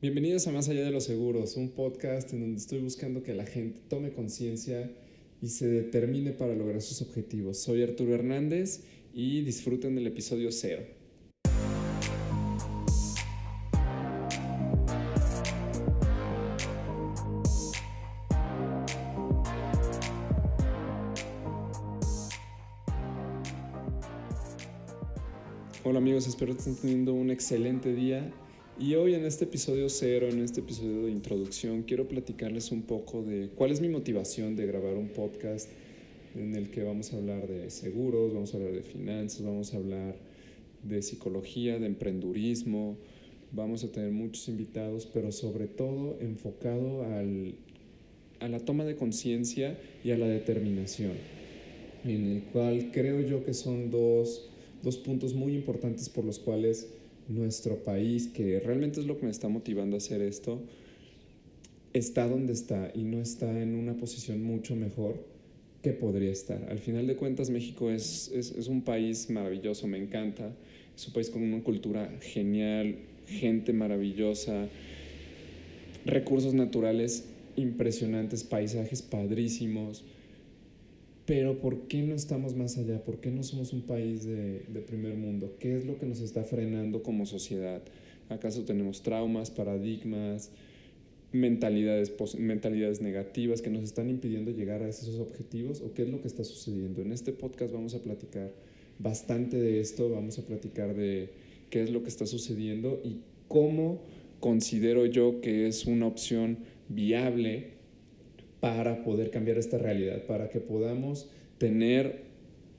Bienvenidos a Más Allá de los Seguros, un podcast en donde estoy buscando que la gente tome conciencia y se determine para lograr sus objetivos. Soy Arturo Hernández y disfruten del episodio cero. Hola amigos, espero que estén teniendo un excelente día. Y hoy en este episodio cero, en este episodio de introducción, quiero platicarles un poco de cuál es mi motivación de grabar un podcast en el que vamos a hablar de seguros, vamos a hablar de finanzas, vamos a hablar de psicología, de emprendurismo, vamos a tener muchos invitados, pero sobre todo enfocado al, a la toma de conciencia y a la determinación, en el cual creo yo que son dos, dos puntos muy importantes por los cuales nuestro país, que realmente es lo que me está motivando a hacer esto, está donde está y no está en una posición mucho mejor que podría estar. Al final de cuentas, México es, es, un país maravilloso, me encanta. Es un país con una cultura genial, gente maravillosa, recursos naturales impresionantes, paisajes padrísimos pero ¿por qué no estamos más allá? ¿Por qué no somos un país de, primer mundo? ¿Qué es lo que nos está frenando como sociedad? ¿Acaso tenemos traumas, paradigmas, mentalidades, mentalidades negativas que nos están impidiendo llegar a esos objetivos? ¿O qué es lo que está sucediendo? En este podcast vamos a platicar bastante de esto, vamos a platicar de qué es lo que está sucediendo y cómo considero yo que es una opción viable para poder cambiar esta realidad, para que podamos tener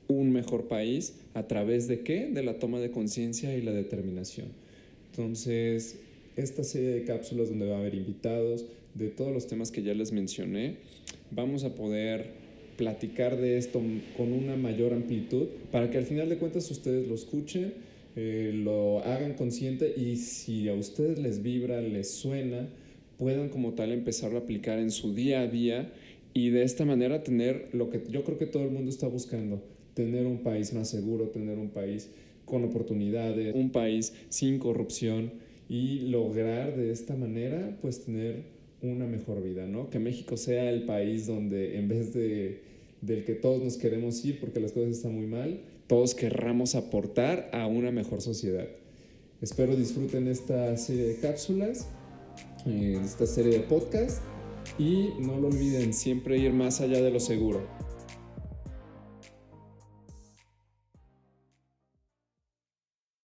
un mejor país a través de qué? De la toma de conciencia y la determinación. Entonces, esta serie de cápsulas donde va a haber invitados de todos los temas que ya les mencioné, vamos a poder platicar de esto con una mayor amplitud para que al final de cuentas ustedes lo escuchen, eh, lo hagan consciente y si a ustedes les vibra, les suena, puedan como tal empezarlo a aplicar en su día a día y de esta manera tener lo que yo creo que todo el mundo está buscando, tener un país más seguro, tener un país con oportunidades, un país sin corrupción y lograr de esta manera pues tener una mejor vida, ¿no? Que México sea el país donde en vez de del que todos nos queremos ir porque las cosas están muy mal, todos querramos aportar a una mejor sociedad. Espero disfruten esta serie de cápsulas esta serie de podcast y no lo olviden siempre ir más allá de lo seguro.